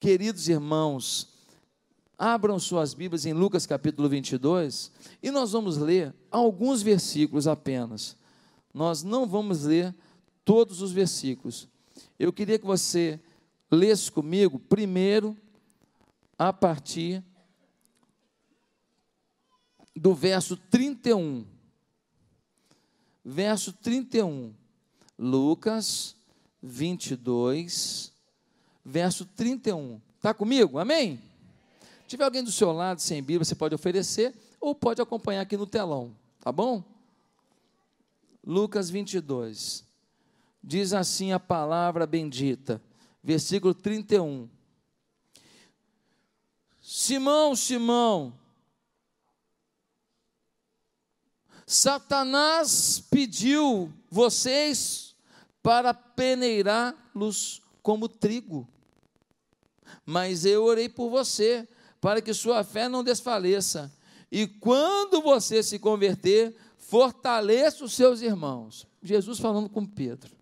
Queridos irmãos, abram suas Bíblias em Lucas capítulo 22 e nós vamos ler alguns versículos apenas. Nós não vamos ler todos os versículos. Eu queria que você lesse comigo primeiro a partir do verso 31. Verso 31. Lucas 22, verso 31. Está comigo? Amém? Se tiver alguém do seu lado sem Bíblia, você pode oferecer ou pode acompanhar aqui no telão, tá bom? Lucas 22. Diz assim a palavra bendita, versículo 31. Simão, Simão, Satanás pediu vocês para peneirá-los como trigo. Mas eu orei por você, para que sua fé não desfaleça. E quando você se converter, fortaleça os seus irmãos. Jesus falando com Pedro.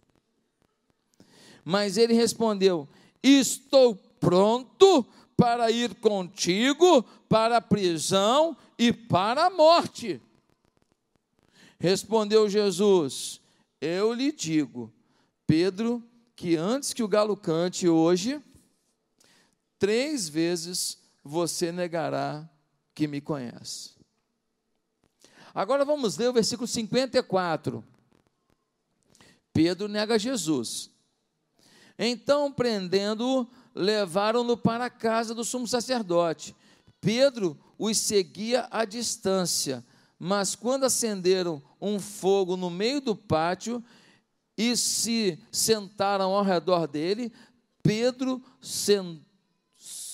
Mas ele respondeu: Estou pronto para ir contigo para a prisão e para a morte. Respondeu Jesus: Eu lhe digo, Pedro, que antes que o galo cante hoje, três vezes você negará que me conhece. Agora vamos ler o versículo 54. Pedro nega Jesus. Então, prendendo-o, levaram-no para a casa do sumo sacerdote. Pedro os seguia à distância mas quando acenderam um fogo no meio do pátio e se sentaram ao redor dele, Pedro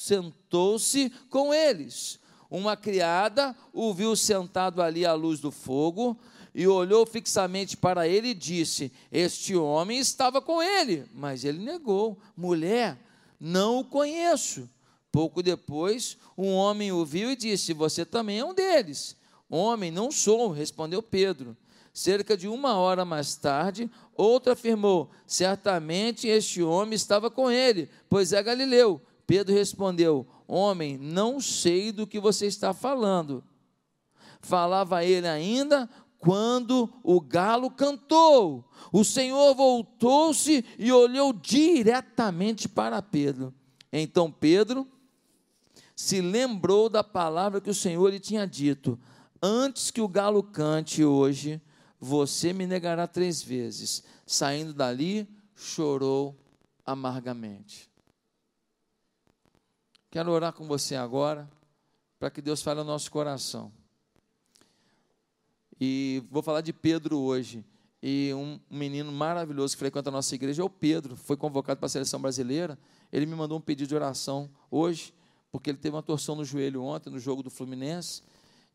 sentou-se com eles. Uma criada o viu sentado ali à luz do fogo e olhou fixamente para ele e disse: Este homem estava com ele. Mas ele negou: Mulher, não o conheço. Pouco depois, um homem o viu e disse: Você também é um deles. Homem, não sou, respondeu Pedro. Cerca de uma hora mais tarde, outro afirmou: Certamente este homem estava com ele, pois é Galileu. Pedro respondeu: Homem, não sei do que você está falando. Falava ele ainda quando o galo cantou. O Senhor voltou-se e olhou diretamente para Pedro. Então Pedro se lembrou da palavra que o Senhor lhe tinha dito: Antes que o galo cante hoje, você me negará três vezes. Saindo dali, chorou amargamente. Quero orar com você agora, para que Deus fale ao nosso coração. E vou falar de Pedro hoje. E um menino maravilhoso que frequenta a nossa igreja é o Pedro, foi convocado para a seleção brasileira. Ele me mandou um pedido de oração hoje, porque ele teve uma torção no joelho ontem, no jogo do Fluminense.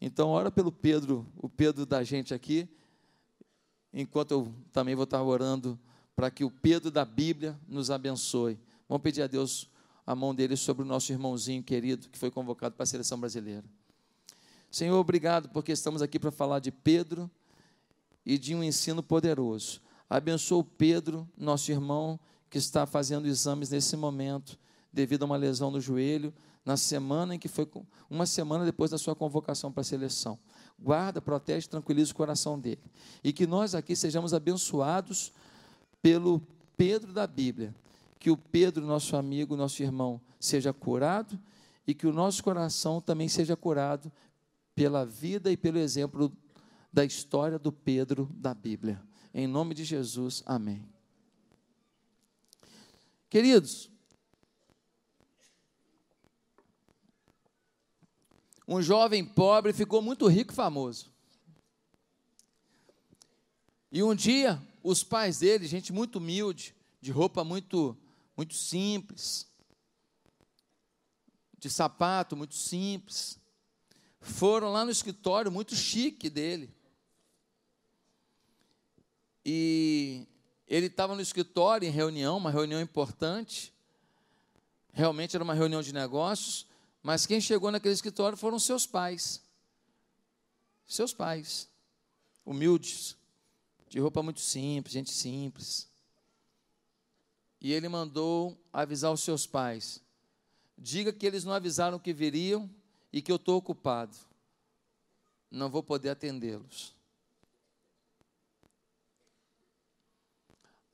Então, ora pelo Pedro, o Pedro da gente aqui, enquanto eu também vou estar orando para que o Pedro da Bíblia nos abençoe. Vamos pedir a Deus a mão dele sobre o nosso irmãozinho querido que foi convocado para a seleção brasileira. Senhor, obrigado porque estamos aqui para falar de Pedro e de um ensino poderoso. Abençoa o Pedro, nosso irmão, que está fazendo exames nesse momento, devido a uma lesão no joelho na semana em que foi uma semana depois da sua convocação para a seleção. Guarda, protege, tranquiliza o coração dele. E que nós aqui sejamos abençoados pelo Pedro da Bíblia. Que o Pedro, nosso amigo, nosso irmão, seja curado e que o nosso coração também seja curado pela vida e pelo exemplo da história do Pedro da Bíblia. Em nome de Jesus, amém. Queridos, um jovem pobre ficou muito rico e famoso. E um dia, os pais dele, gente muito humilde, de roupa muito, muito simples, de sapato muito simples, foram lá no escritório muito chique dele. E ele estava no escritório em reunião, uma reunião importante. Realmente era uma reunião de negócios. Mas quem chegou naquele escritório foram seus pais. Seus pais. Humildes, de roupa muito simples, gente simples. E ele mandou avisar os seus pais: Diga que eles não avisaram que viriam e que eu estou ocupado. Não vou poder atendê-los.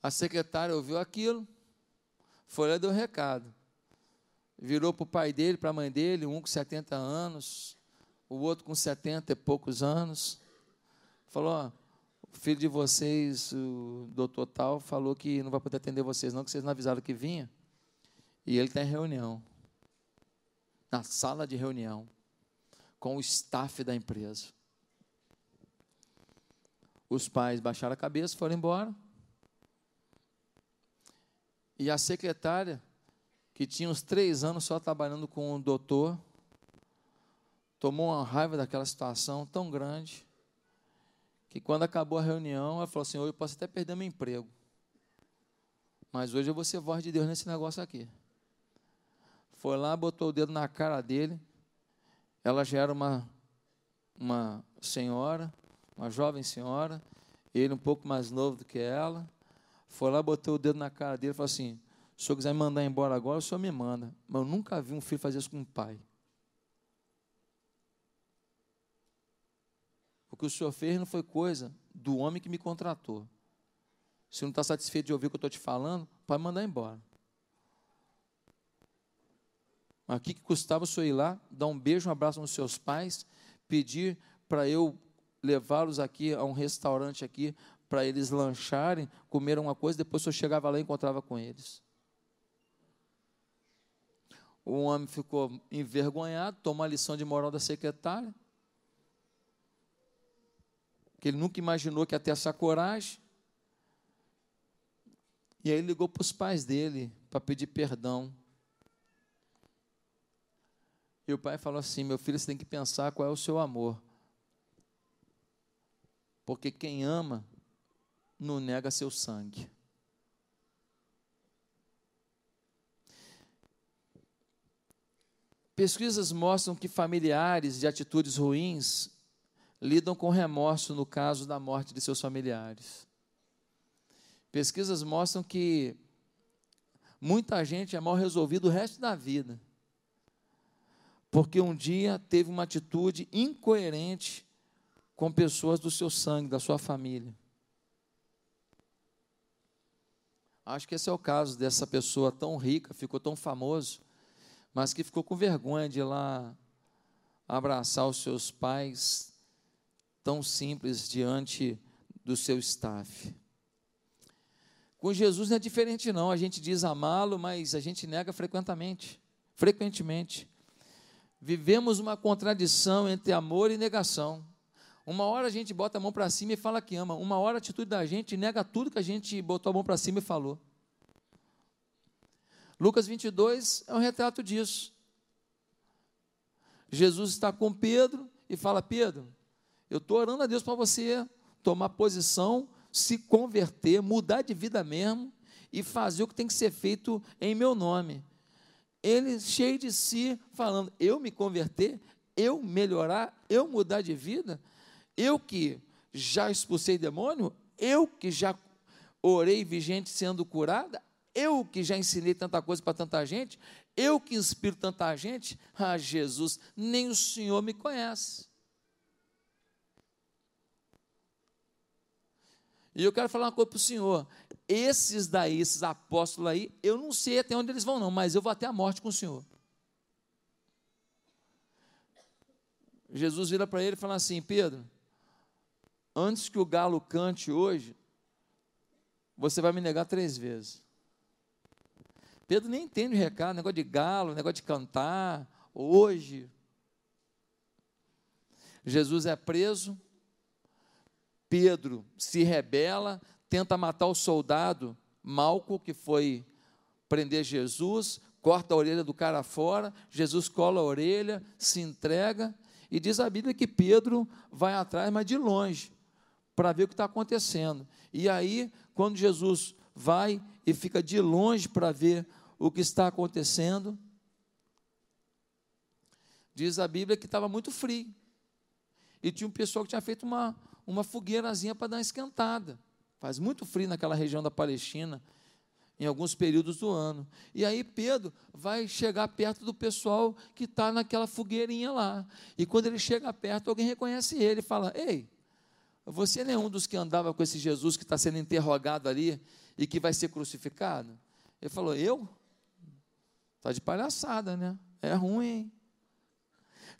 A secretária ouviu aquilo, foi lá e deu recado. Virou para o pai dele, para a mãe dele, um com 70 anos, o outro com 70 e poucos anos. Falou: ó, o filho de vocês, o doutor tal, falou que não vai poder atender vocês, não, que vocês não avisaram que vinha. E ele está em reunião na sala de reunião com o staff da empresa. Os pais baixaram a cabeça, foram embora. E a secretária, que tinha uns três anos só trabalhando com o doutor, tomou uma raiva daquela situação tão grande, que quando acabou a reunião, ela falou assim: Eu posso até perder meu emprego, mas hoje eu vou ser voz de Deus nesse negócio aqui. Foi lá, botou o dedo na cara dele. Ela já era uma, uma senhora, uma jovem senhora, ele um pouco mais novo do que ela. Foi lá, botou o dedo na cara dele e falou assim: se o senhor quiser me mandar embora agora, o senhor me manda. Mas eu nunca vi um filho fazer isso com um pai. O que o senhor fez não foi coisa do homem que me contratou. Se não está satisfeito de ouvir o que eu estou te falando, pode mandar embora. Mas o que, que custava o senhor ir lá, dar um beijo, um abraço nos seus pais, pedir para eu levá-los aqui a um restaurante aqui, para eles lancharem, comer uma coisa, depois senhor chegava lá e encontrava com eles. O homem ficou envergonhado, tomou a lição de moral da secretária, ele nunca imaginou que ia ter essa coragem. E aí ele ligou para os pais dele para pedir perdão. E o pai falou assim: Meu filho, você tem que pensar qual é o seu amor. Porque quem ama não nega seu sangue. Pesquisas mostram que familiares de atitudes ruins lidam com remorso no caso da morte de seus familiares. Pesquisas mostram que muita gente é mal resolvida o resto da vida porque um dia teve uma atitude incoerente com pessoas do seu sangue, da sua família. Acho que esse é o caso dessa pessoa tão rica, ficou tão famoso, mas que ficou com vergonha de ir lá abraçar os seus pais tão simples diante do seu staff. Com Jesus não é diferente não, a gente diz amá-lo, mas a gente nega frequentemente, frequentemente. Vivemos uma contradição entre amor e negação. Uma hora a gente bota a mão para cima e fala que ama, uma hora a atitude da gente nega tudo que a gente botou a mão para cima e falou. Lucas 22 é um retrato disso. Jesus está com Pedro e fala: Pedro, eu estou orando a Deus para você tomar posição, se converter, mudar de vida mesmo e fazer o que tem que ser feito em meu nome. Ele cheio de si, falando: eu me converter, eu melhorar, eu mudar de vida, eu que já expulsei demônio, eu que já orei vi gente sendo curada, eu que já ensinei tanta coisa para tanta gente, eu que inspiro tanta gente, ah, Jesus, nem o Senhor me conhece. E eu quero falar uma coisa para o Senhor. Esses daí, esses apóstolos aí, eu não sei até onde eles vão, não, mas eu vou até a morte com o Senhor. Jesus vira para ele e fala assim: Pedro, antes que o galo cante hoje, você vai me negar três vezes. Pedro nem entende o recado, negócio de galo, negócio de cantar, hoje. Jesus é preso, Pedro se rebela, tenta matar o soldado Malco, que foi prender Jesus, corta a orelha do cara fora, Jesus cola a orelha, se entrega, e diz a Bíblia que Pedro vai atrás, mas de longe, para ver o que está acontecendo. E aí, quando Jesus vai e fica de longe para ver o que está acontecendo, diz a Bíblia que estava muito frio. E tinha um pessoal que tinha feito uma, uma fogueirazinha para dar uma esquentada. Faz muito frio naquela região da Palestina. em alguns períodos do ano. E aí Pedro vai chegar perto do pessoal que está naquela fogueirinha lá. E quando ele chega perto, alguém reconhece ele e fala: Ei, você não é um dos que andava com esse Jesus que está sendo interrogado ali e que vai ser crucificado? Ele falou: Eu? Está de palhaçada, né? É ruim, hein?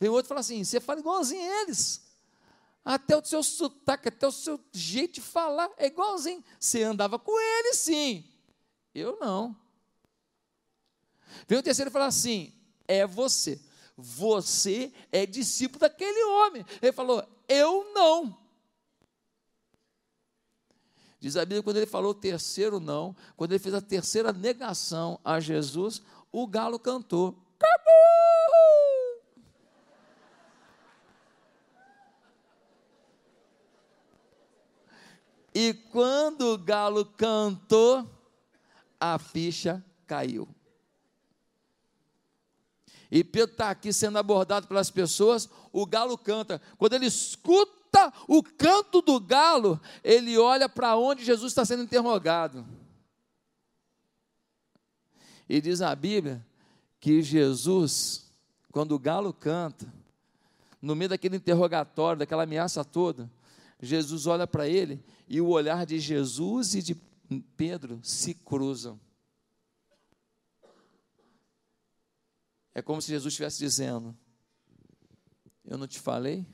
Vem outro e fala assim: Você fala igualzinho a eles. Até o seu sotaque, até o seu jeito de falar é igualzinho. Você andava com ele, sim. Eu não. Vem o terceiro e fala assim: é você. Você é discípulo daquele homem. Ele falou: eu não. Diz a Bíblia, quando ele falou o terceiro não, quando ele fez a terceira negação a Jesus, o galo cantou. Acabou! E quando o galo cantou, a ficha caiu. E Pedro está aqui sendo abordado pelas pessoas, o galo canta. Quando ele escuta o canto do galo, ele olha para onde Jesus está sendo interrogado. E diz a Bíblia que Jesus, quando o galo canta, no meio daquele interrogatório, daquela ameaça toda, Jesus olha para ele e o olhar de Jesus e de Pedro se cruzam. É como se Jesus estivesse dizendo: Eu não te falei?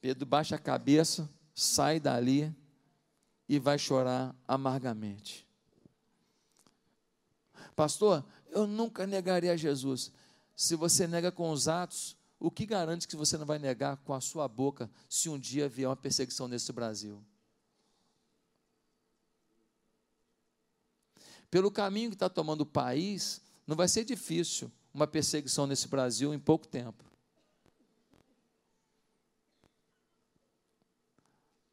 Pedro baixa a cabeça, sai dali e vai chorar amargamente. Pastor, eu nunca negaria a Jesus. Se você nega com os atos, o que garante que você não vai negar com a sua boca se um dia vier uma perseguição nesse Brasil? Pelo caminho que está tomando o país, não vai ser difícil uma perseguição nesse Brasil em pouco tempo.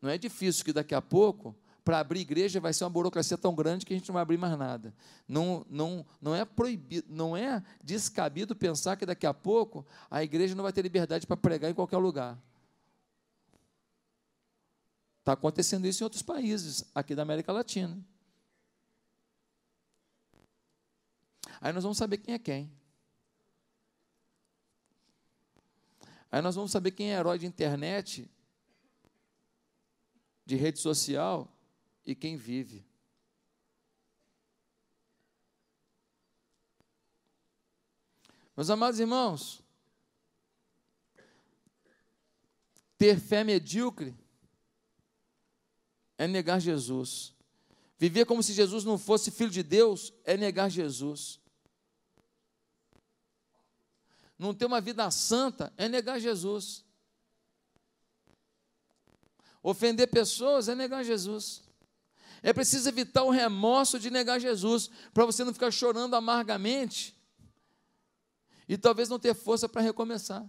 Não é difícil que daqui a pouco para abrir igreja vai ser uma burocracia tão grande que a gente não vai abrir mais nada. Não, não, não é proibido, não é descabido pensar que daqui a pouco a igreja não vai ter liberdade para pregar em qualquer lugar. Está acontecendo isso em outros países, aqui da América Latina. Aí nós vamos saber quem é quem. Aí nós vamos saber quem é herói de internet, de rede social e quem vive. Meus amados irmãos, ter fé medíocre é negar Jesus. Viver como se Jesus não fosse filho de Deus é negar Jesus. Não ter uma vida santa é negar Jesus. Ofender pessoas é negar Jesus. É preciso evitar o remorso de negar Jesus, para você não ficar chorando amargamente e talvez não ter força para recomeçar.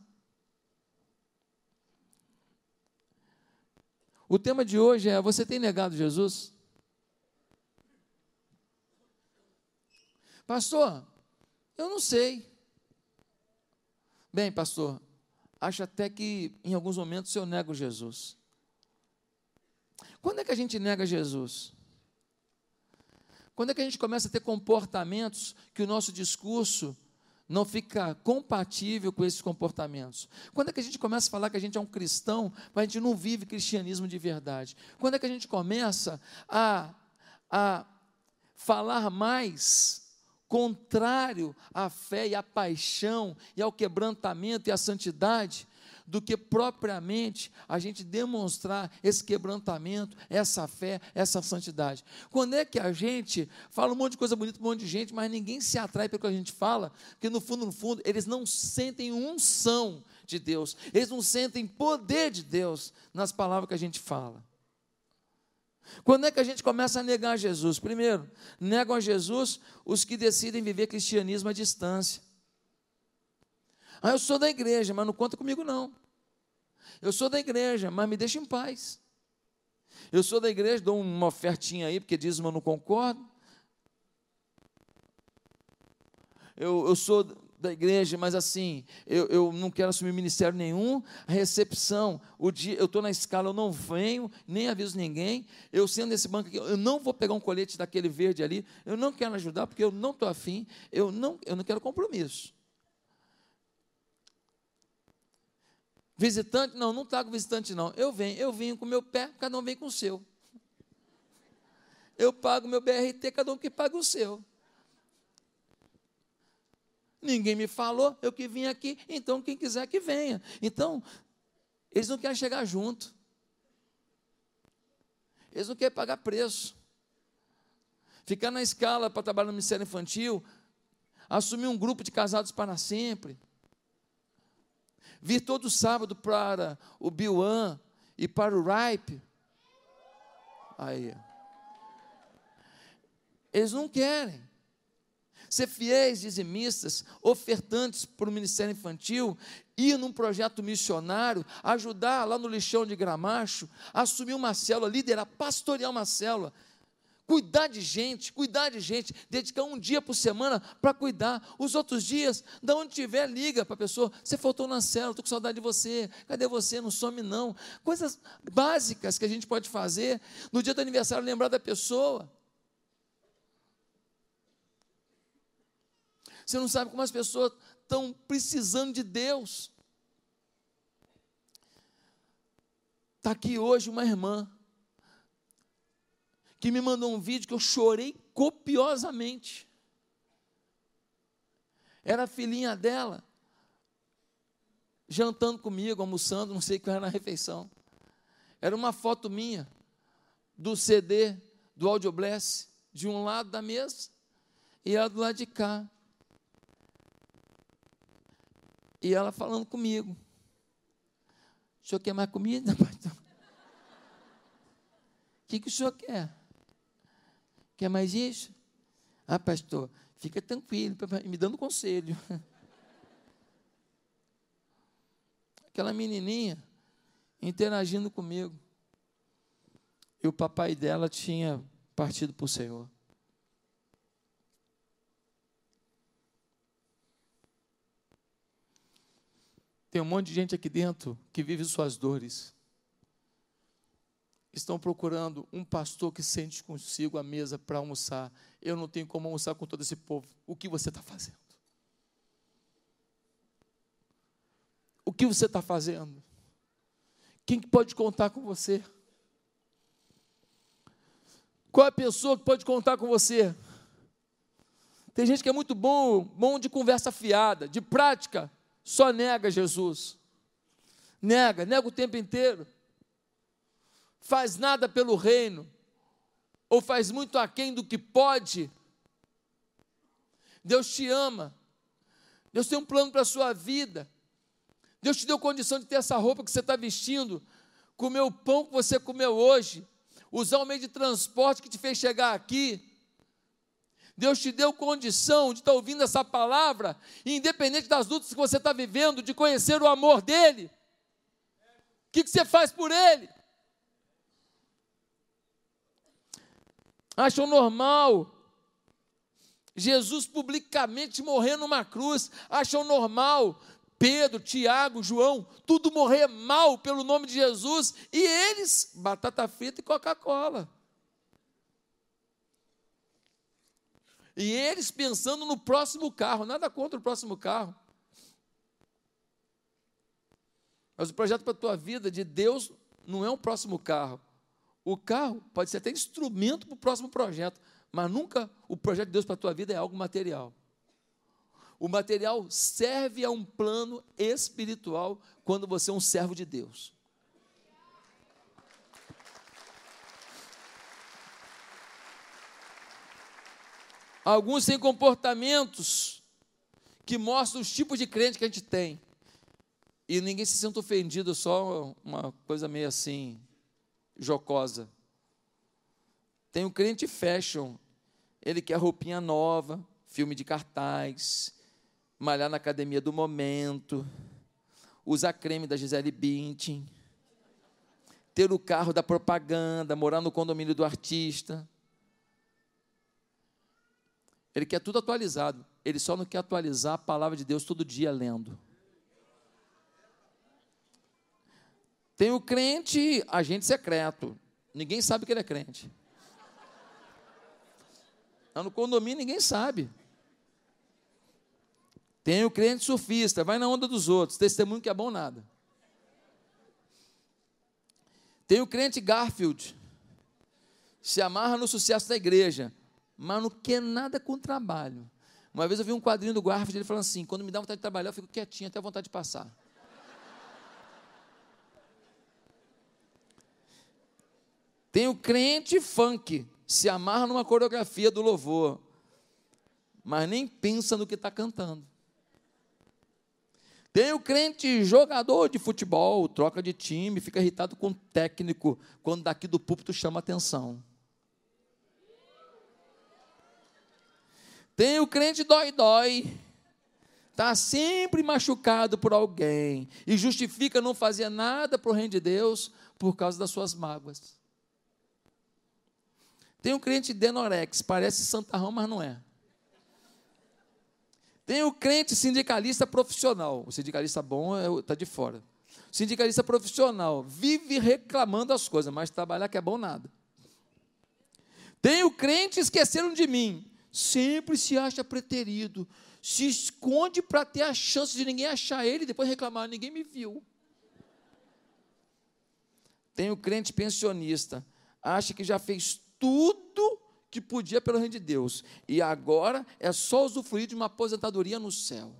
O tema de hoje é: Você tem negado Jesus? Pastor, eu não sei. Bem, pastor, acho até que em alguns momentos eu nego Jesus. Quando é que a gente nega Jesus? Quando é que a gente começa a ter comportamentos que o nosso discurso não fica compatível com esses comportamentos? Quando é que a gente começa a falar que a gente é um cristão, mas a gente não vive cristianismo de verdade? Quando é que a gente começa a, a falar mais contrário à fé e à paixão e ao quebrantamento e à santidade do que propriamente a gente demonstrar esse quebrantamento, essa fé, essa santidade. Quando é que a gente fala um monte de coisa bonita para um monte de gente, mas ninguém se atrai pelo que a gente fala, porque no fundo, no fundo, eles não sentem unção de Deus, eles não sentem poder de Deus nas palavras que a gente fala. Quando é que a gente começa a negar Jesus? Primeiro, negam a Jesus os que decidem viver cristianismo à distância. Ah, eu sou da igreja, mas não conta comigo não. Eu sou da igreja, mas me deixa em paz. Eu sou da igreja, dou uma ofertinha aí, porque dízimo eu não concordo. Eu, eu sou da igreja, mas assim, eu, eu não quero assumir ministério nenhum. A recepção, o dia, eu estou na escala, eu não venho, nem aviso ninguém. Eu sendo nesse banco aqui, eu não vou pegar um colete daquele verde ali. Eu não quero ajudar, porque eu não estou afim. Eu não, eu não quero compromisso. Visitante, não, não trago visitante, não. Eu venho, eu venho com meu pé, cada um vem com o seu. Eu pago meu BRT, cada um que paga o seu. Ninguém me falou, eu que vim aqui, então quem quiser que venha. Então, eles não querem chegar junto. Eles não querem pagar preço. Ficar na escala para trabalhar no Ministério Infantil, assumir um grupo de casados para sempre vir todo sábado para o Biuan e para o Ripe. Aí. Eles não querem. Ser fiéis, dizimistas, ofertantes para o ministério infantil, ir num projeto missionário, ajudar lá no lixão de Gramacho, assumir uma célula, liderar, pastorear uma célula, cuidar de gente, cuidar de gente, dedicar um dia por semana para cuidar. Os outros dias, da onde tiver, liga para a pessoa. Você faltou na cela, estou com saudade de você. Cadê você? Não some não. Coisas básicas que a gente pode fazer no dia do aniversário, lembrar da pessoa. Você não sabe como as pessoas estão precisando de Deus. Está aqui hoje uma irmã que me mandou um vídeo que eu chorei copiosamente. Era a filhinha dela, jantando comigo, almoçando, não sei o que era na refeição. Era uma foto minha, do CD, do Audiobless, de um lado da mesa, e ela do lado de cá. E ela falando comigo. O senhor quer mais comida? O que, que o senhor quer? Quer mais isso? Ah, pastor, fica tranquilo, me dando conselho. Aquela menininha interagindo comigo. E o papai dela tinha partido para o Senhor. Tem um monte de gente aqui dentro que vive suas dores estão procurando um pastor que sente consigo a mesa para almoçar. Eu não tenho como almoçar com todo esse povo. O que você está fazendo? O que você está fazendo? Quem pode contar com você? Qual é a pessoa que pode contar com você? Tem gente que é muito bom, bom de conversa fiada, de prática, só nega Jesus. Nega, nega o tempo inteiro faz nada pelo reino, ou faz muito aquém do que pode, Deus te ama, Deus tem um plano para a sua vida, Deus te deu condição de ter essa roupa que você está vestindo, comer o pão que você comeu hoje, usar o meio de transporte que te fez chegar aqui. Deus te deu condição de estar tá ouvindo essa palavra, independente das lutas que você está vivendo, de conhecer o amor dEle. O que, que você faz por Ele? Acham normal. Jesus publicamente morrer numa cruz, acham normal. Pedro, Tiago, João, tudo morrer mal pelo nome de Jesus, e eles, batata frita e Coca-Cola. E eles pensando no próximo carro, nada contra o próximo carro. Mas o projeto para a tua vida de Deus não é um próximo carro. O carro pode ser até instrumento para o próximo projeto, mas nunca o projeto de Deus para a tua vida é algo material. O material serve a um plano espiritual quando você é um servo de Deus. Alguns têm comportamentos que mostram os tipos de crente que a gente tem. E ninguém se sente ofendido, só uma coisa meio assim, jocosa. Tem o crente fashion, ele quer roupinha nova, filme de cartaz, malhar na academia do momento, usar creme da Gisele Bündchen, ter o carro da propaganda, morar no condomínio do artista. Ele quer tudo atualizado. Ele só não quer atualizar a palavra de Deus todo dia lendo. Tem o crente agente secreto. Ninguém sabe que ele é crente. No condomínio ninguém sabe. Tem o crente surfista, vai na onda dos outros, testemunho que é bom nada. Tem o crente Garfield, se amarra no sucesso da igreja, mas não quer nada com trabalho. Uma vez eu vi um quadrinho do Garfield, ele falando assim: quando me dá vontade de trabalhar, eu fico quietinho, até vontade de passar. Tem o crente funk, se amarra numa coreografia do louvor, mas nem pensa no que está cantando. Tem o crente jogador de futebol, troca de time, fica irritado com o técnico, quando daqui do púlpito chama atenção. Tem o crente dói-dói, está sempre machucado por alguém e justifica não fazer nada para o reino de Deus por causa das suas mágoas. Tem o crente denorex, parece santarrão, mas não é. Tem o crente sindicalista profissional. O sindicalista bom está é, de fora. Sindicalista profissional vive reclamando as coisas, mas trabalhar que é bom nada. Tem o crente esqueceram de mim. Sempre se acha preterido. Se esconde para ter a chance de ninguém achar ele e depois reclamar, ninguém me viu. Tem o crente pensionista. Acha que já fez tudo que podia pelo reino de Deus. E agora é só usufruir de uma aposentadoria no céu.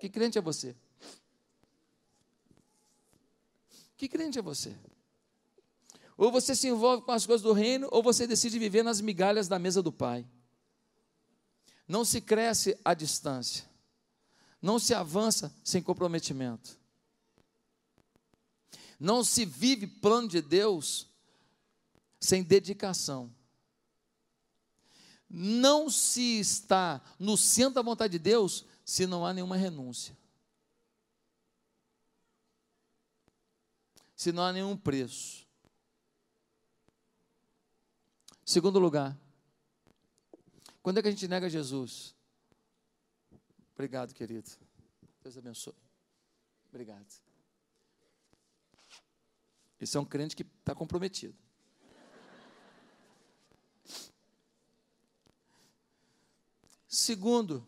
Que crente é você? Que crente é você? Ou você se envolve com as coisas do reino, ou você decide viver nas migalhas da mesa do Pai. Não se cresce à distância. Não se avança sem comprometimento. Não se vive plano de Deus sem dedicação. Não se está no centro da vontade de Deus se não há nenhuma renúncia. Se não há nenhum preço. Segundo lugar, quando é que a gente nega Jesus? Obrigado, querido. Deus abençoe. Obrigado. Esse é um crente que está comprometido. Segundo,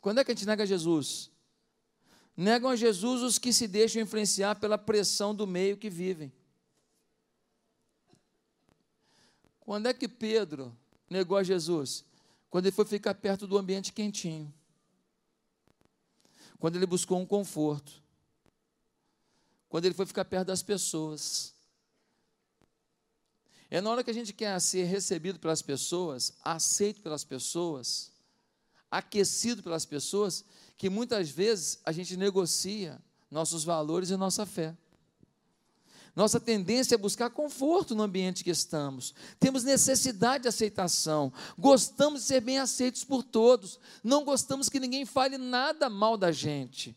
quando é que a gente nega Jesus? Negam a Jesus os que se deixam influenciar pela pressão do meio que vivem. Quando é que Pedro negou a Jesus? Quando ele foi ficar perto do ambiente quentinho. Quando ele buscou um conforto. Quando ele foi ficar perto das pessoas. É na hora que a gente quer ser recebido pelas pessoas, aceito pelas pessoas, aquecido pelas pessoas, que muitas vezes a gente negocia nossos valores e nossa fé. Nossa tendência é buscar conforto no ambiente que estamos. Temos necessidade de aceitação. Gostamos de ser bem aceitos por todos. Não gostamos que ninguém fale nada mal da gente.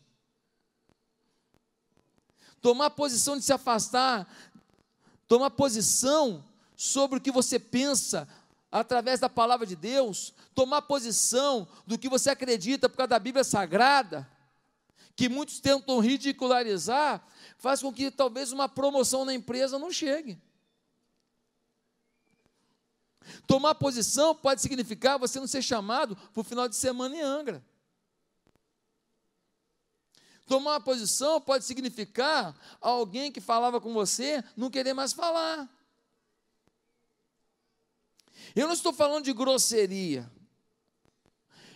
Tomar posição de se afastar, tomar posição sobre o que você pensa através da palavra de Deus, tomar posição do que você acredita por causa da Bíblia Sagrada, que muitos tentam ridicularizar, faz com que talvez uma promoção na empresa não chegue. Tomar posição pode significar você não ser chamado para o final de semana em Angra. Tomar posição pode significar alguém que falava com você não querer mais falar. Eu não estou falando de grosseria.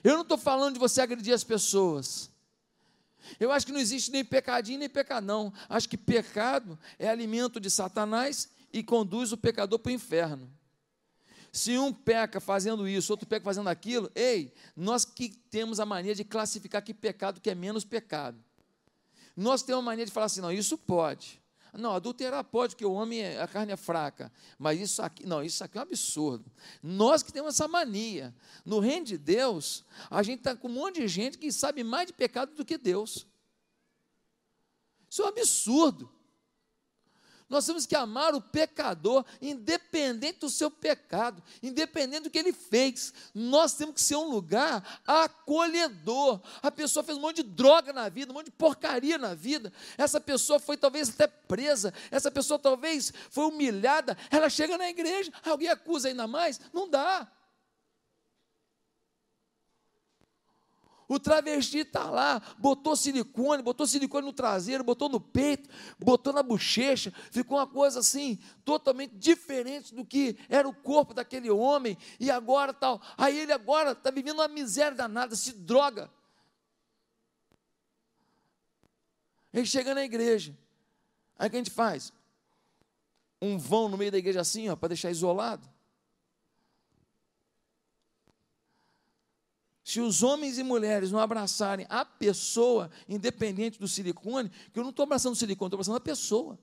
Eu não estou falando de você agredir as pessoas. Eu acho que não existe nem pecadinho nem pecadão. Acho que pecado é alimento de Satanás e conduz o pecador para o inferno. Se um peca fazendo isso, outro peca fazendo aquilo, ei, nós que temos a mania de classificar que pecado que é menos pecado. Nós temos a mania de falar assim, não, isso pode. Não, adulterar pode, porque o homem, a carne é fraca. Mas isso aqui, não, isso aqui é um absurdo. Nós que temos essa mania. No reino de Deus, a gente está com um monte de gente que sabe mais de pecado do que Deus. Isso é um absurdo. Nós temos que amar o pecador, independente do seu pecado, independente do que ele fez. Nós temos que ser um lugar acolhedor. A pessoa fez um monte de droga na vida, um monte de porcaria na vida. Essa pessoa foi talvez até presa, essa pessoa talvez foi humilhada. Ela chega na igreja, alguém acusa ainda mais? Não dá. O travesti está lá, botou silicone, botou silicone no traseiro, botou no peito, botou na bochecha, ficou uma coisa assim, totalmente diferente do que era o corpo daquele homem, e agora tal. Aí ele agora está vivendo uma miséria danada, se droga. Ele chega na igreja. Aí o que a gente faz? Um vão no meio da igreja assim, ó, para deixar isolado. Se os homens e mulheres não abraçarem a pessoa, independente do silicone, que eu não estou abraçando o silicone, estou abraçando a pessoa.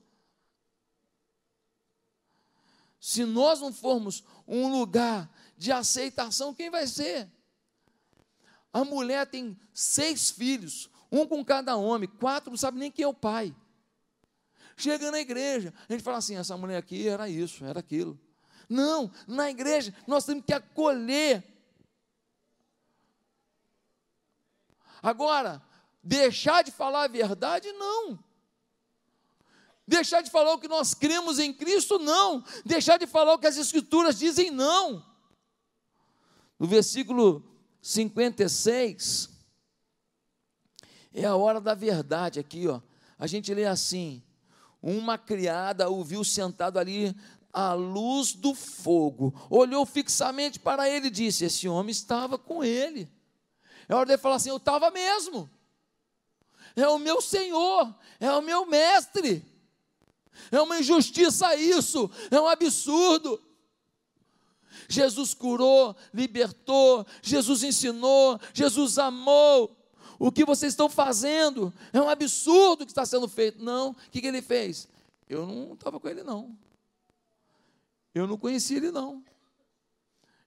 Se nós não formos um lugar de aceitação, quem vai ser? A mulher tem seis filhos, um com cada homem, quatro não sabe nem quem é o pai. Chega na igreja, a gente fala assim: essa mulher aqui era isso, era aquilo. Não, na igreja nós temos que acolher Agora, deixar de falar a verdade, não. Deixar de falar o que nós cremos em Cristo, não. Deixar de falar o que as Escrituras dizem, não. No versículo 56, é a hora da verdade aqui, ó. A gente lê assim: Uma criada o viu sentado ali à luz do fogo, olhou fixamente para ele e disse: Esse homem estava com ele. É hora de falar assim: eu estava mesmo. É o meu Senhor, é o meu mestre. É uma injustiça isso, é um absurdo. Jesus curou, libertou, Jesus ensinou, Jesus amou. O que vocês estão fazendo é um absurdo que está sendo feito. Não, o que, que ele fez? Eu não estava com ele, não. Eu não conhecia ele, não.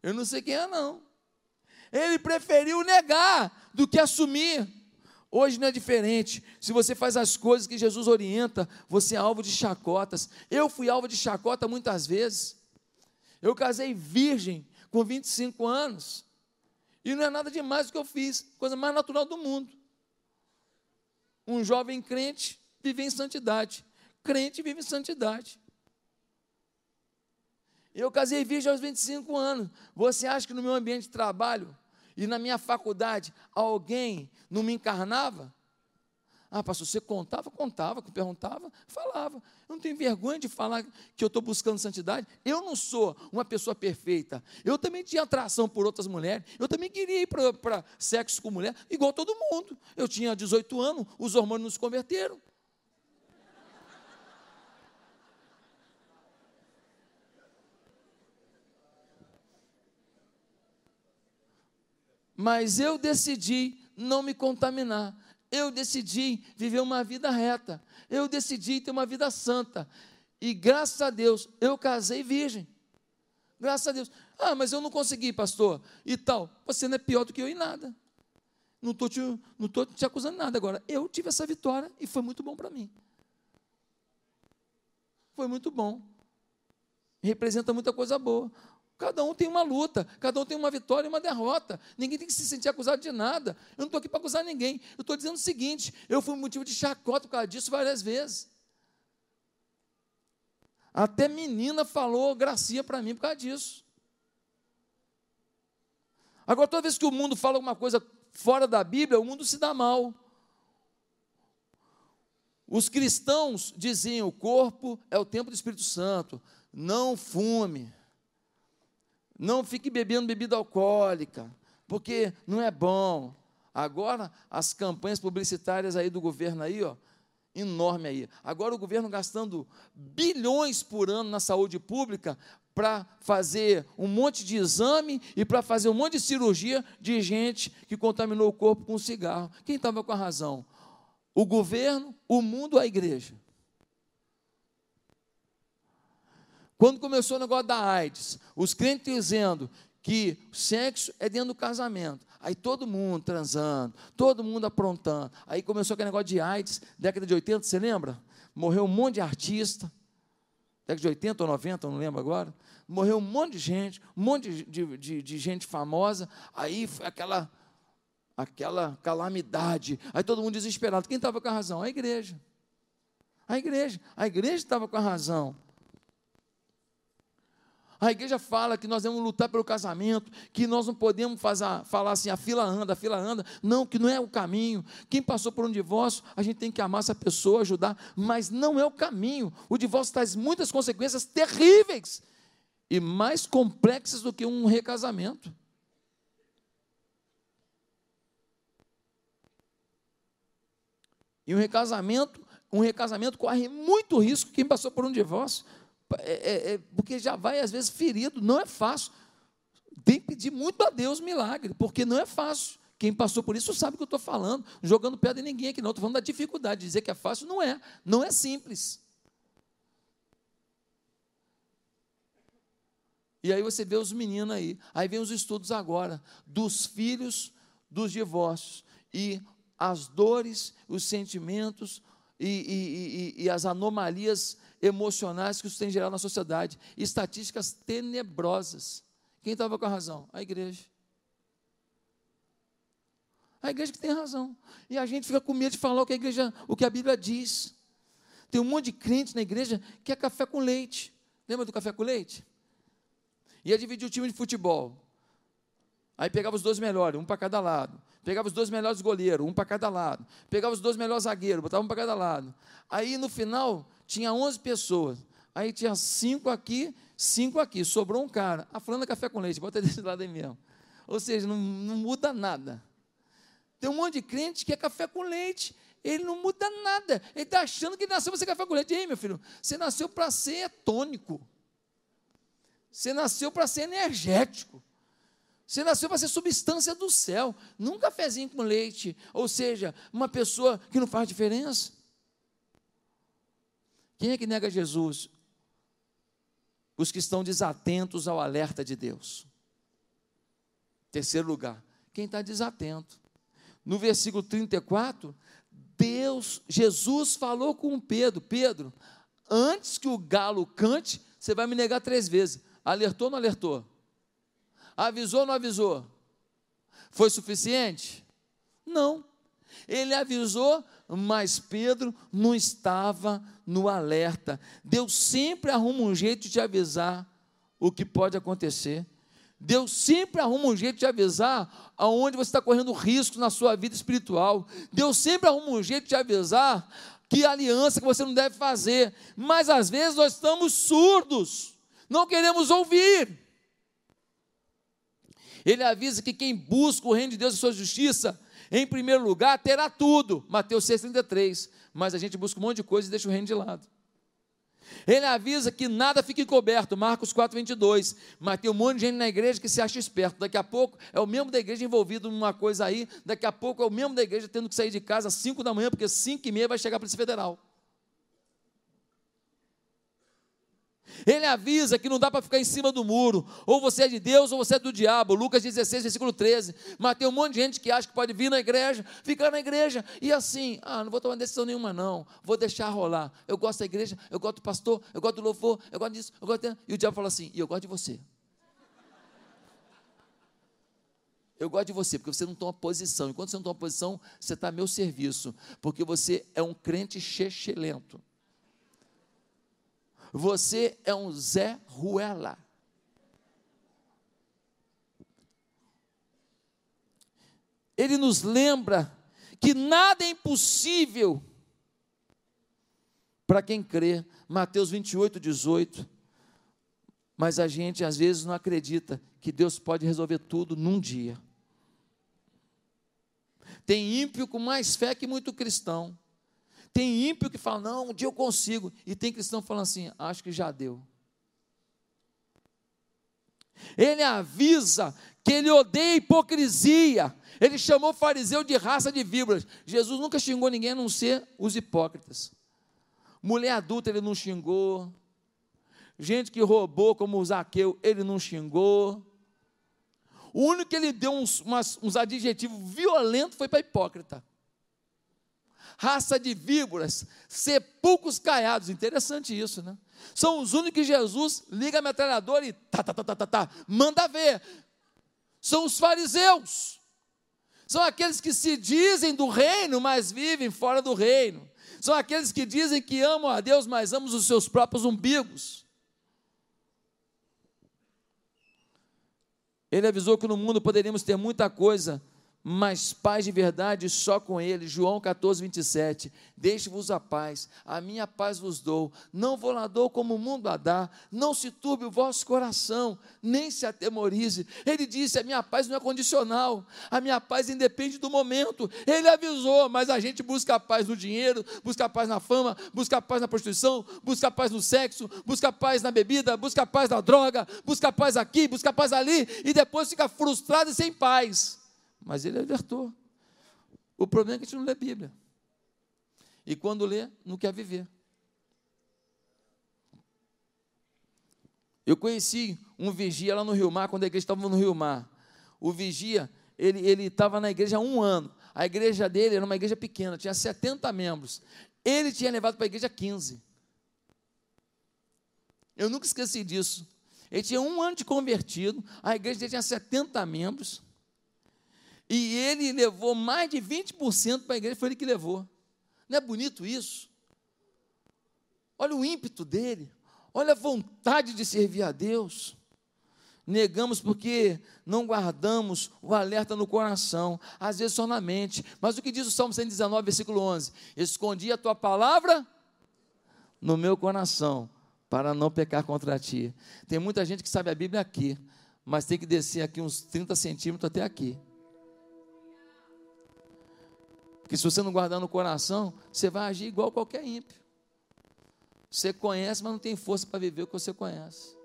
Eu não sei quem é, não. Ele preferiu negar do que assumir. Hoje não é diferente. Se você faz as coisas que Jesus orienta, você é alvo de chacotas. Eu fui alvo de chacota muitas vezes. Eu casei virgem com 25 anos. E não é nada demais o que eu fiz, coisa mais natural do mundo. Um jovem crente vive em santidade. Crente vive em santidade. Eu casei virgem aos 25 anos. Você acha que no meu ambiente de trabalho e na minha faculdade alguém não me encarnava? Ah, pastor, você contava? Contava, perguntava, falava. Eu não tenho vergonha de falar que eu estou buscando santidade. Eu não sou uma pessoa perfeita. Eu também tinha atração por outras mulheres. Eu também queria ir para sexo com mulher, igual todo mundo. Eu tinha 18 anos, os hormônios nos converteram. Mas eu decidi não me contaminar. Eu decidi viver uma vida reta. Eu decidi ter uma vida santa. E graças a Deus, eu casei virgem. Graças a Deus. Ah, mas eu não consegui, pastor. E tal. Você não é pior do que eu em nada. Não estou te, não tô te acusando nada agora. Eu tive essa vitória e foi muito bom para mim. Foi muito bom. Representa muita coisa boa. Cada um tem uma luta, cada um tem uma vitória e uma derrota. Ninguém tem que se sentir acusado de nada. Eu não estou aqui para acusar ninguém. Eu estou dizendo o seguinte: eu fui motivo de chacota por causa disso várias vezes. Até menina falou gracia para mim por causa disso. Agora, toda vez que o mundo fala alguma coisa fora da Bíblia, o mundo se dá mal. Os cristãos diziam: o corpo é o templo do Espírito Santo, não fume. Não fique bebendo bebida alcoólica, porque não é bom. Agora, as campanhas publicitárias aí do governo aí, ó, enorme aí. Agora o governo gastando bilhões por ano na saúde pública para fazer um monte de exame e para fazer um monte de cirurgia de gente que contaminou o corpo com cigarro. Quem estava com a razão? O governo, o mundo, a igreja. Quando começou o negócio da AIDS, os crentes dizendo que sexo é dentro do casamento. Aí todo mundo transando, todo mundo aprontando. Aí começou aquele negócio de AIDS, década de 80, você lembra? Morreu um monte de artista. década de 80 ou 90, não lembro agora, morreu um monte de gente, um monte de, de, de gente famosa, aí foi aquela, aquela calamidade, aí todo mundo desesperado. Quem estava com a razão? A igreja. A igreja. A igreja estava com a razão. A igreja fala que nós devemos lutar pelo casamento, que nós não podemos fazer, falar assim, a fila anda, a fila anda. Não, que não é o caminho. Quem passou por um divórcio, a gente tem que amar essa pessoa, ajudar, mas não é o caminho. O divórcio traz muitas consequências terríveis e mais complexas do que um recasamento. E um recasamento, um recasamento corre muito risco quem passou por um divórcio é, é, porque já vai às vezes ferido, não é fácil. Tem que pedir muito a Deus milagre, porque não é fácil. Quem passou por isso sabe o que eu estou falando, jogando pedra em ninguém aqui, não. Estou falando da dificuldade. Dizer que é fácil não é, não é simples. E aí você vê os meninos aí. Aí vem os estudos agora dos filhos dos divórcios e as dores, os sentimentos e, e, e, e as anomalias emocionais que isso tem gerado na sociedade, estatísticas tenebrosas. Quem estava com a razão? A igreja. A igreja que tem razão. E a gente fica com medo de falar o que a igreja, o que a Bíblia diz. Tem um monte de crente na igreja que é café com leite. Lembra do café com leite? Ia dividir o time de futebol. Aí pegava os dois melhores, um para cada lado. Pegava os dois melhores goleiros, um para cada lado. Pegava os dois melhores zagueiros, botava um para cada lado. Aí no final tinha 11 pessoas. Aí tinha cinco aqui, cinco aqui. Sobrou um cara. A fulana café com leite, bota desse lado aí mesmo. Ou seja, não, não muda nada. Tem um monte de crente que é café com leite. Ele não muda nada. Ele está achando que nasceu para ser café com leite. Ei, meu filho, você nasceu para ser tônico. Você nasceu para ser energético. Você nasceu para ser substância do céu. Não cafezinho com leite. Ou seja, uma pessoa que não faz diferença. Quem é que nega Jesus? Os que estão desatentos ao alerta de Deus. Terceiro lugar, quem está desatento. No versículo 34, Deus, Jesus falou com Pedro: Pedro, antes que o galo cante, você vai me negar três vezes. Alertou ou não alertou? Avisou ou não avisou? Foi suficiente? Não. Ele avisou, mas Pedro não estava no alerta. Deus sempre arruma um jeito de avisar o que pode acontecer. Deus sempre arruma um jeito de avisar aonde você está correndo risco na sua vida espiritual. Deus sempre arruma um jeito de avisar que aliança que você não deve fazer. Mas às vezes nós estamos surdos, não queremos ouvir. Ele avisa que quem busca o reino de Deus e sua justiça em primeiro lugar, terá tudo. Mateus 6,33. Mas a gente busca um monte de coisa e deixa o reino de lado. Ele avisa que nada fique encoberto, Marcos 4, 22. Mas tem um monte de gente na igreja que se acha esperto. Daqui a pouco é o membro da igreja envolvido numa coisa aí. Daqui a pouco é o membro da igreja tendo que sair de casa às 5 da manhã, porque 5 e meia vai chegar a Polícia Federal. Ele avisa que não dá para ficar em cima do muro. Ou você é de Deus ou você é do diabo. Lucas 16, versículo 13. Mas tem um monte de gente que acha que pode vir na igreja, ficar na igreja e assim, ah, não vou tomar decisão nenhuma, não. Vou deixar rolar. Eu gosto da igreja, eu gosto do pastor, eu gosto do louvor, eu gosto disso, eu gosto de... E o diabo fala assim, e eu gosto de você. Eu gosto de você, porque você não toma posição. Enquanto você não toma posição, você está a meu serviço. Porque você é um crente chechelento. Você é um Zé Ruela. Ele nos lembra que nada é impossível para quem crê. Mateus 28, 18. Mas a gente às vezes não acredita que Deus pode resolver tudo num dia. Tem ímpio com mais fé que muito cristão. Tem ímpio que fala, não, um dia eu consigo. E tem cristão falando assim, acho que já deu. Ele avisa que ele odeia hipocrisia. Ele chamou fariseu de raça de víboras. Jesus nunca xingou ninguém a não ser os hipócritas. Mulher adulta ele não xingou. Gente que roubou, como o Zaqueu, ele não xingou. O único que ele deu uns, umas, uns adjetivos violentos foi para hipócrita. Raça de víboras, sepulcros caiados. Interessante isso, né? São os únicos que Jesus liga a metralhadora e tá, tá, tá, tá, tá, tá, manda ver. São os fariseus. São aqueles que se dizem do reino, mas vivem fora do reino. São aqueles que dizem que amam a Deus, mas amam os seus próprios umbigos. Ele avisou que no mundo poderíamos ter muita coisa, mas paz de verdade só com ele. João 14, 27. Deixe-vos a paz, a minha paz vos dou. Não vou lá dou como o mundo a dá. Não se turbe o vosso coração, nem se atemorize. Ele disse: a minha paz não é condicional, a minha paz independe do momento. Ele avisou, mas a gente busca a paz no dinheiro, busca a paz na fama, busca a paz na prostituição, busca a paz no sexo, busca a paz na bebida, busca a paz na droga, busca a paz aqui, busca a paz ali, e depois fica frustrado e sem paz mas ele alertou. O problema é que a gente não lê Bíblia. E quando lê, não quer viver. Eu conheci um vigia lá no Rio Mar, quando a igreja estava no Rio Mar. O vigia, ele estava na igreja há um ano. A igreja dele era uma igreja pequena, tinha 70 membros. Ele tinha levado para a igreja 15. Eu nunca esqueci disso. Ele tinha um ano de convertido, a igreja dele tinha 70 membros. E ele levou mais de 20% para a igreja, foi ele que levou. Não é bonito isso? Olha o ímpeto dele, olha a vontade de servir a Deus. Negamos porque não guardamos o alerta no coração, às vezes só na mente. Mas o que diz o Salmo 119, versículo 11? Escondi a tua palavra no meu coração, para não pecar contra ti. Tem muita gente que sabe a Bíblia aqui, mas tem que descer aqui uns 30 centímetros até aqui. Que se você não guardar no coração, você vai agir igual qualquer ímpio. Você conhece, mas não tem força para viver o que você conhece.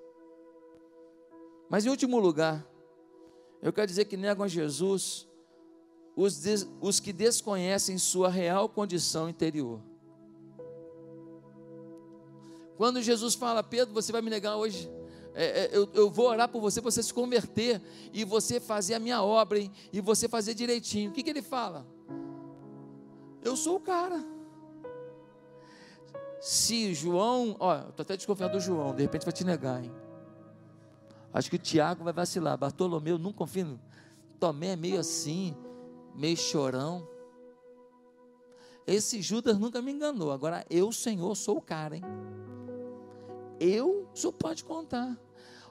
Mas em último lugar, eu quero dizer que negam a Jesus os, des, os que desconhecem sua real condição interior. Quando Jesus fala, Pedro, você vai me negar hoje, é, é, eu, eu, vou orar por você, você se converter e você fazer a minha obra hein, e você fazer direitinho. O que, que ele fala? Eu sou o cara. Se João, ó, estou até desconfiando do João, de repente vai te negar, hein? Acho que o Tiago vai vacilar. Bartolomeu, não confio. Tomé é meio assim, meio chorão. Esse Judas nunca me enganou. Agora, eu, Senhor, sou o cara, hein? Eu, só pode contar.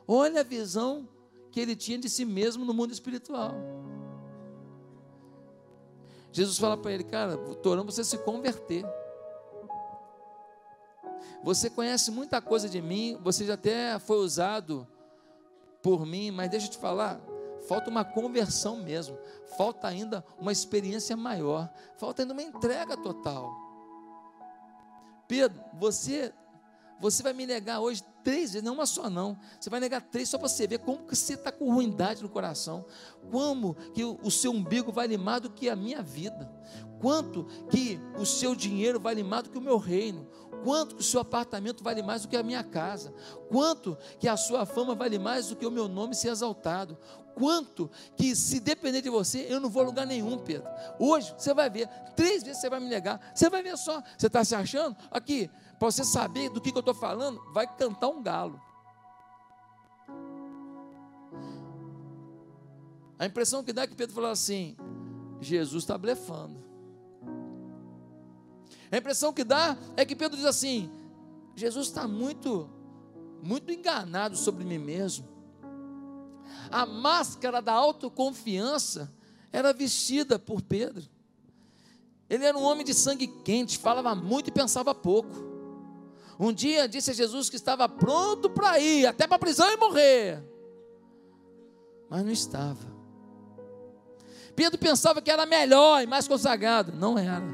Olha a visão que ele tinha de si mesmo no mundo espiritual. Jesus fala para ele, cara, orando você se converter. Você conhece muita coisa de mim, você já até foi usado por mim, mas deixa eu te falar, falta uma conversão mesmo, falta ainda uma experiência maior, falta ainda uma entrega total. Pedro, você você vai me negar hoje três vezes, não uma só não. Você vai negar três só para você ver como que você está com ruindade no coração. Como que o, seu umbigo vale mais do que a minha vida. Quanto que o seu dinheiro vale mais do que o meu reino. Quanto que o seu apartamento vale mais do que a minha casa. Quanto que a sua fama vale mais do que o meu nome ser exaltado. Quanto que se depender de você, eu não vou a lugar nenhum, Pedro. Hoje você vai ver, três vezes você vai me negar. Você vai ver só. Você está se achando? Aqui, para você saber do que, que eu estou falando, vai cantar um galo. A impressão que dá é que Pedro falou assim: Jesus está blefando. A impressão que dá é que Pedro diz assim: Jesus está muito, muito enganado sobre mim mesmo. A máscara da autoconfiança era vestida por Pedro. Ele era um homem de sangue quente, falava muito e pensava pouco. Um dia disse a Jesus que estava pronto para ir, até para a prisão e morrer. Mas não estava. Pedro pensava que era melhor e mais consagrado. Não era.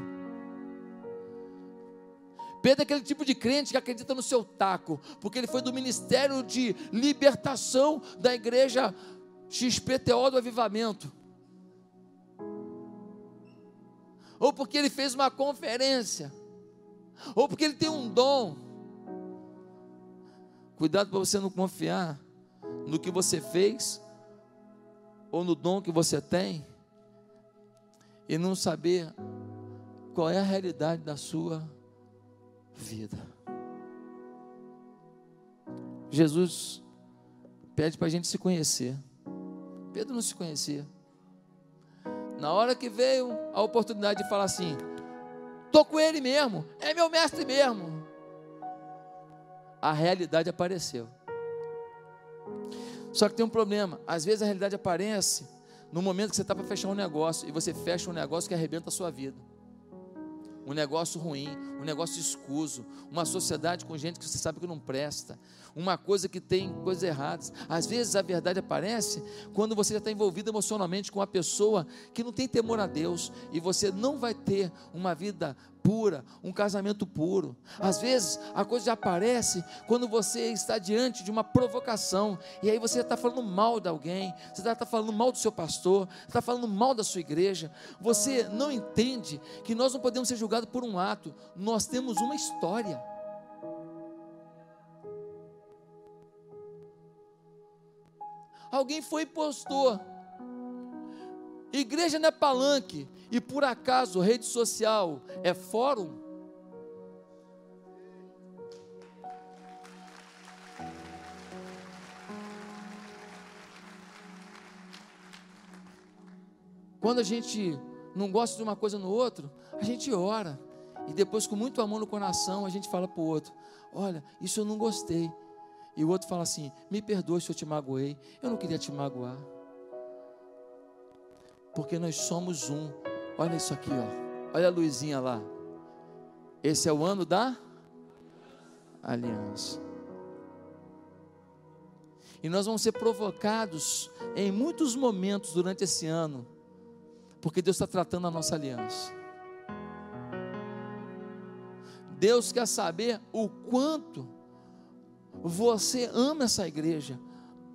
Pedro é aquele tipo de crente que acredita no seu taco, porque ele foi do ministério de libertação da igreja XPTO do Avivamento. Ou porque ele fez uma conferência, ou porque ele tem um dom. Cuidado para você não confiar no que você fez ou no dom que você tem e não saber qual é a realidade da sua vida. Jesus pede para a gente se conhecer. Pedro não se conhecia. Na hora que veio a oportunidade de falar assim: estou com ele mesmo, é meu mestre mesmo. A realidade apareceu. Só que tem um problema: às vezes a realidade aparece no momento que você está para fechar um negócio e você fecha um negócio que arrebenta a sua vida um negócio ruim, um negócio escuso, uma sociedade com gente que você sabe que não presta, uma coisa que tem coisas erradas. Às vezes a verdade aparece quando você já está envolvido emocionalmente com uma pessoa que não tem temor a Deus e você não vai ter uma vida pura, um casamento puro. Às vezes a coisa já aparece quando você está diante de uma provocação e aí você está falando mal de alguém, você está falando mal do seu pastor, está falando mal da sua igreja. Você não entende que nós não podemos ser julgados por um ato, nós temos uma história. Alguém foi e postou. Igreja não é palanque, e por acaso rede social é fórum? Quando a gente não gosta de uma coisa no outro, a gente ora. E depois, com muito amor no coração, a gente fala para o outro: Olha, isso eu não gostei. E o outro fala assim: Me perdoe se eu te magoei. Eu não queria te magoar. Porque nós somos um. Olha isso aqui, ó. Olha a luzinha lá. Esse é o ano da aliança. E nós vamos ser provocados em muitos momentos durante esse ano, porque Deus está tratando a nossa aliança. Deus quer saber o quanto você ama essa igreja,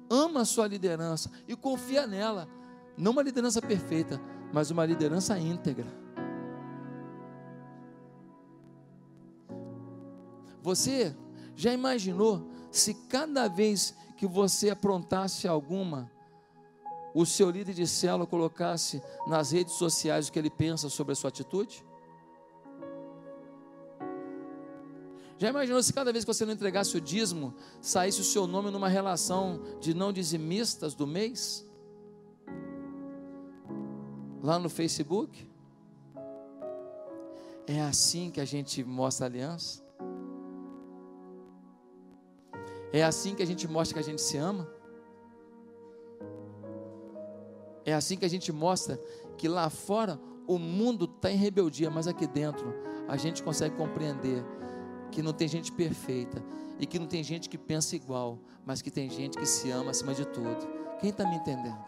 ama a sua liderança e confia nela. Não uma liderança perfeita, mas uma liderança íntegra. Você já imaginou se cada vez que você aprontasse alguma, o seu líder de célula colocasse nas redes sociais o que ele pensa sobre a sua atitude? Já imaginou se cada vez que você não entregasse o dízimo, saísse o seu nome numa relação de não dizimistas do mês? lá no Facebook? É assim que a gente mostra aliança? É assim que a gente mostra que a gente se ama? É assim que a gente mostra que lá fora o mundo está em rebeldia, mas aqui dentro a gente consegue compreender que não tem gente perfeita e que não tem gente que pensa igual, mas que tem gente que se ama acima de tudo. Quem está me entendendo?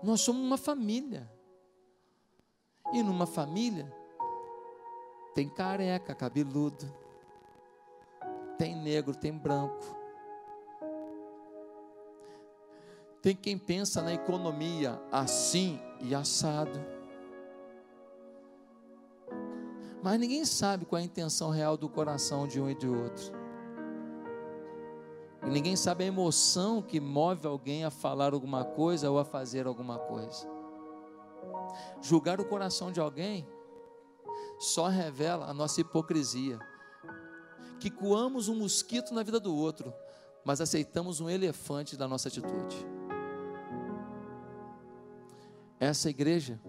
Nós somos uma família. E numa família tem careca, cabeludo, tem negro, tem branco. Tem quem pensa na economia assim e assado. Mas ninguém sabe qual é a intenção real do coração de um e de outro. E ninguém sabe a emoção que move alguém a falar alguma coisa ou a fazer alguma coisa. Julgar o coração de alguém só revela a nossa hipocrisia. Que coamos um mosquito na vida do outro, mas aceitamos um elefante da nossa atitude. Essa igreja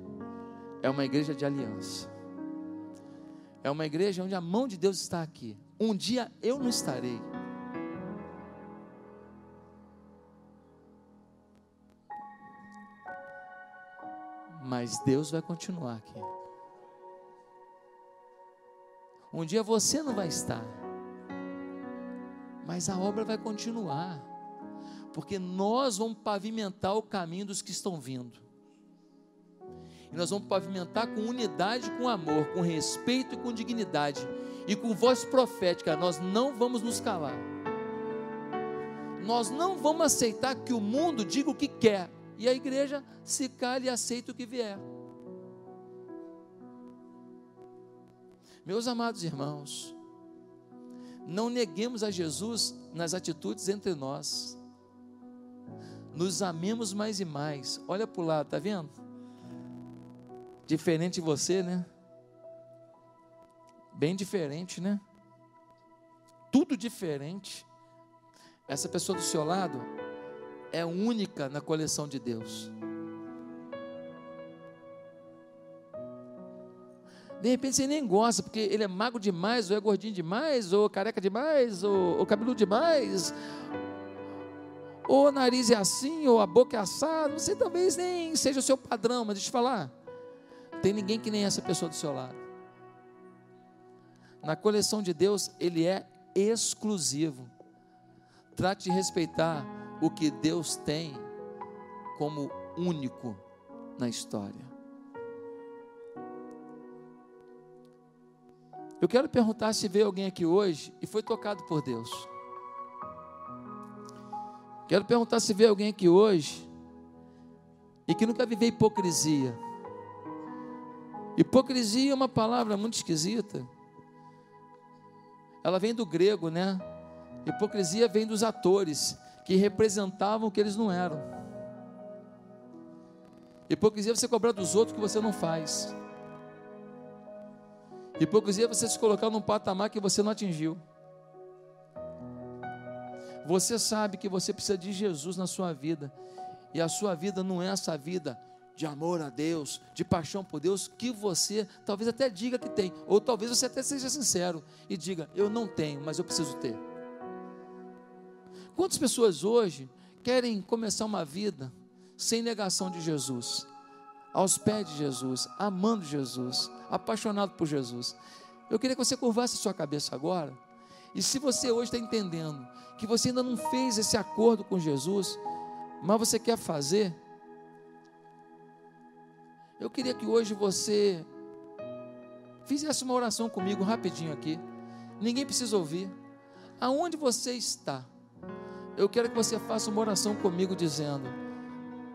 é uma igreja de aliança. É uma igreja onde a mão de Deus está aqui. Um dia eu não estarei mas Deus vai continuar aqui. Um dia você não vai estar, mas a obra vai continuar, porque nós vamos pavimentar o caminho dos que estão vindo. E nós vamos pavimentar com unidade, com amor, com respeito e com dignidade. E com voz profética, nós não vamos nos calar. Nós não vamos aceitar que o mundo diga o que quer, e a igreja se cala e aceita o que vier. Meus amados irmãos, não neguemos a Jesus nas atitudes entre nós. Nos amemos mais e mais. Olha para o lado, está vendo? Diferente de você, né? Bem diferente, né? Tudo diferente. Essa pessoa do seu lado é única na coleção de Deus. De repente você nem gosta, porque ele é magro demais, ou é gordinho demais, ou careca demais, ou, ou cabeludo demais, ou o nariz é assim, ou a boca é assada, você talvez nem seja o seu padrão, mas deixa eu te falar, tem ninguém que nem essa pessoa do seu lado. Na coleção de Deus, ele é exclusivo. Trate de respeitar o que Deus tem como único na história. Eu quero perguntar se veio alguém aqui hoje e foi tocado por Deus. Quero perguntar se veio alguém aqui hoje e que nunca viveu hipocrisia. Hipocrisia é uma palavra muito esquisita. Ela vem do grego, né? Hipocrisia vem dos atores que representavam o que eles não eram. Hipocrisia é você cobrar dos outros o que você não faz. Hipocrisia é você se colocar num patamar que você não atingiu. Você sabe que você precisa de Jesus na sua vida. E a sua vida não é essa vida de amor a Deus, de paixão por Deus, que você talvez até diga que tem, ou talvez você até seja sincero e diga: Eu não tenho, mas eu preciso ter. Quantas pessoas hoje querem começar uma vida sem negação de Jesus? aos pés de Jesus, amando Jesus, apaixonado por Jesus. Eu queria que você curvasse a sua cabeça agora. E se você hoje está entendendo que você ainda não fez esse acordo com Jesus, mas você quer fazer, eu queria que hoje você fizesse uma oração comigo rapidinho aqui. Ninguém precisa ouvir. Aonde você está? Eu quero que você faça uma oração comigo dizendo: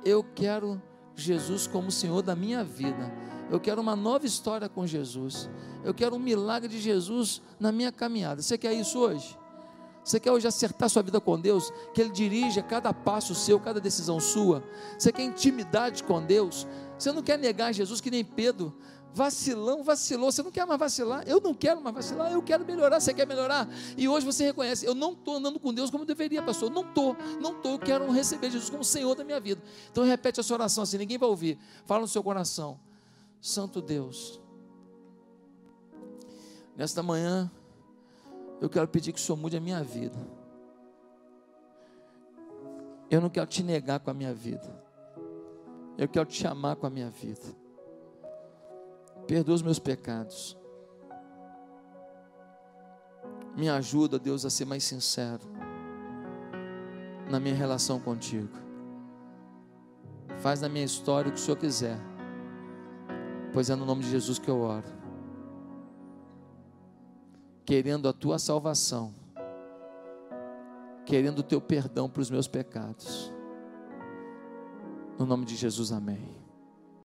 Eu quero Jesus como Senhor da minha vida. Eu quero uma nova história com Jesus. Eu quero um milagre de Jesus na minha caminhada. Você quer isso hoje? Você quer hoje acertar sua vida com Deus? Que Ele dirija cada passo seu, cada decisão sua? Você quer intimidade com Deus? Você não quer negar Jesus que nem Pedro vacilão, vacilou. Você não quer mais vacilar? Eu não quero mais vacilar, eu quero melhorar. Você quer melhorar? E hoje você reconhece: eu não estou andando com Deus como deveria, pastor. Não estou, não estou. Eu quero receber Jesus como Senhor da minha vida. Então repete essa oração assim, ninguém vai ouvir. Fala no seu coração: Santo Deus, nesta manhã, eu quero pedir que o Senhor mude a minha vida. Eu não quero te negar com a minha vida. Eu quero te amar com a minha vida. Perdoa os meus pecados. Me ajuda, Deus, a ser mais sincero na minha relação contigo. Faz na minha história o que o Senhor quiser, pois é no nome de Jesus que eu oro. Querendo a tua salvação, querendo o teu perdão para os meus pecados. No nome de Jesus, amém.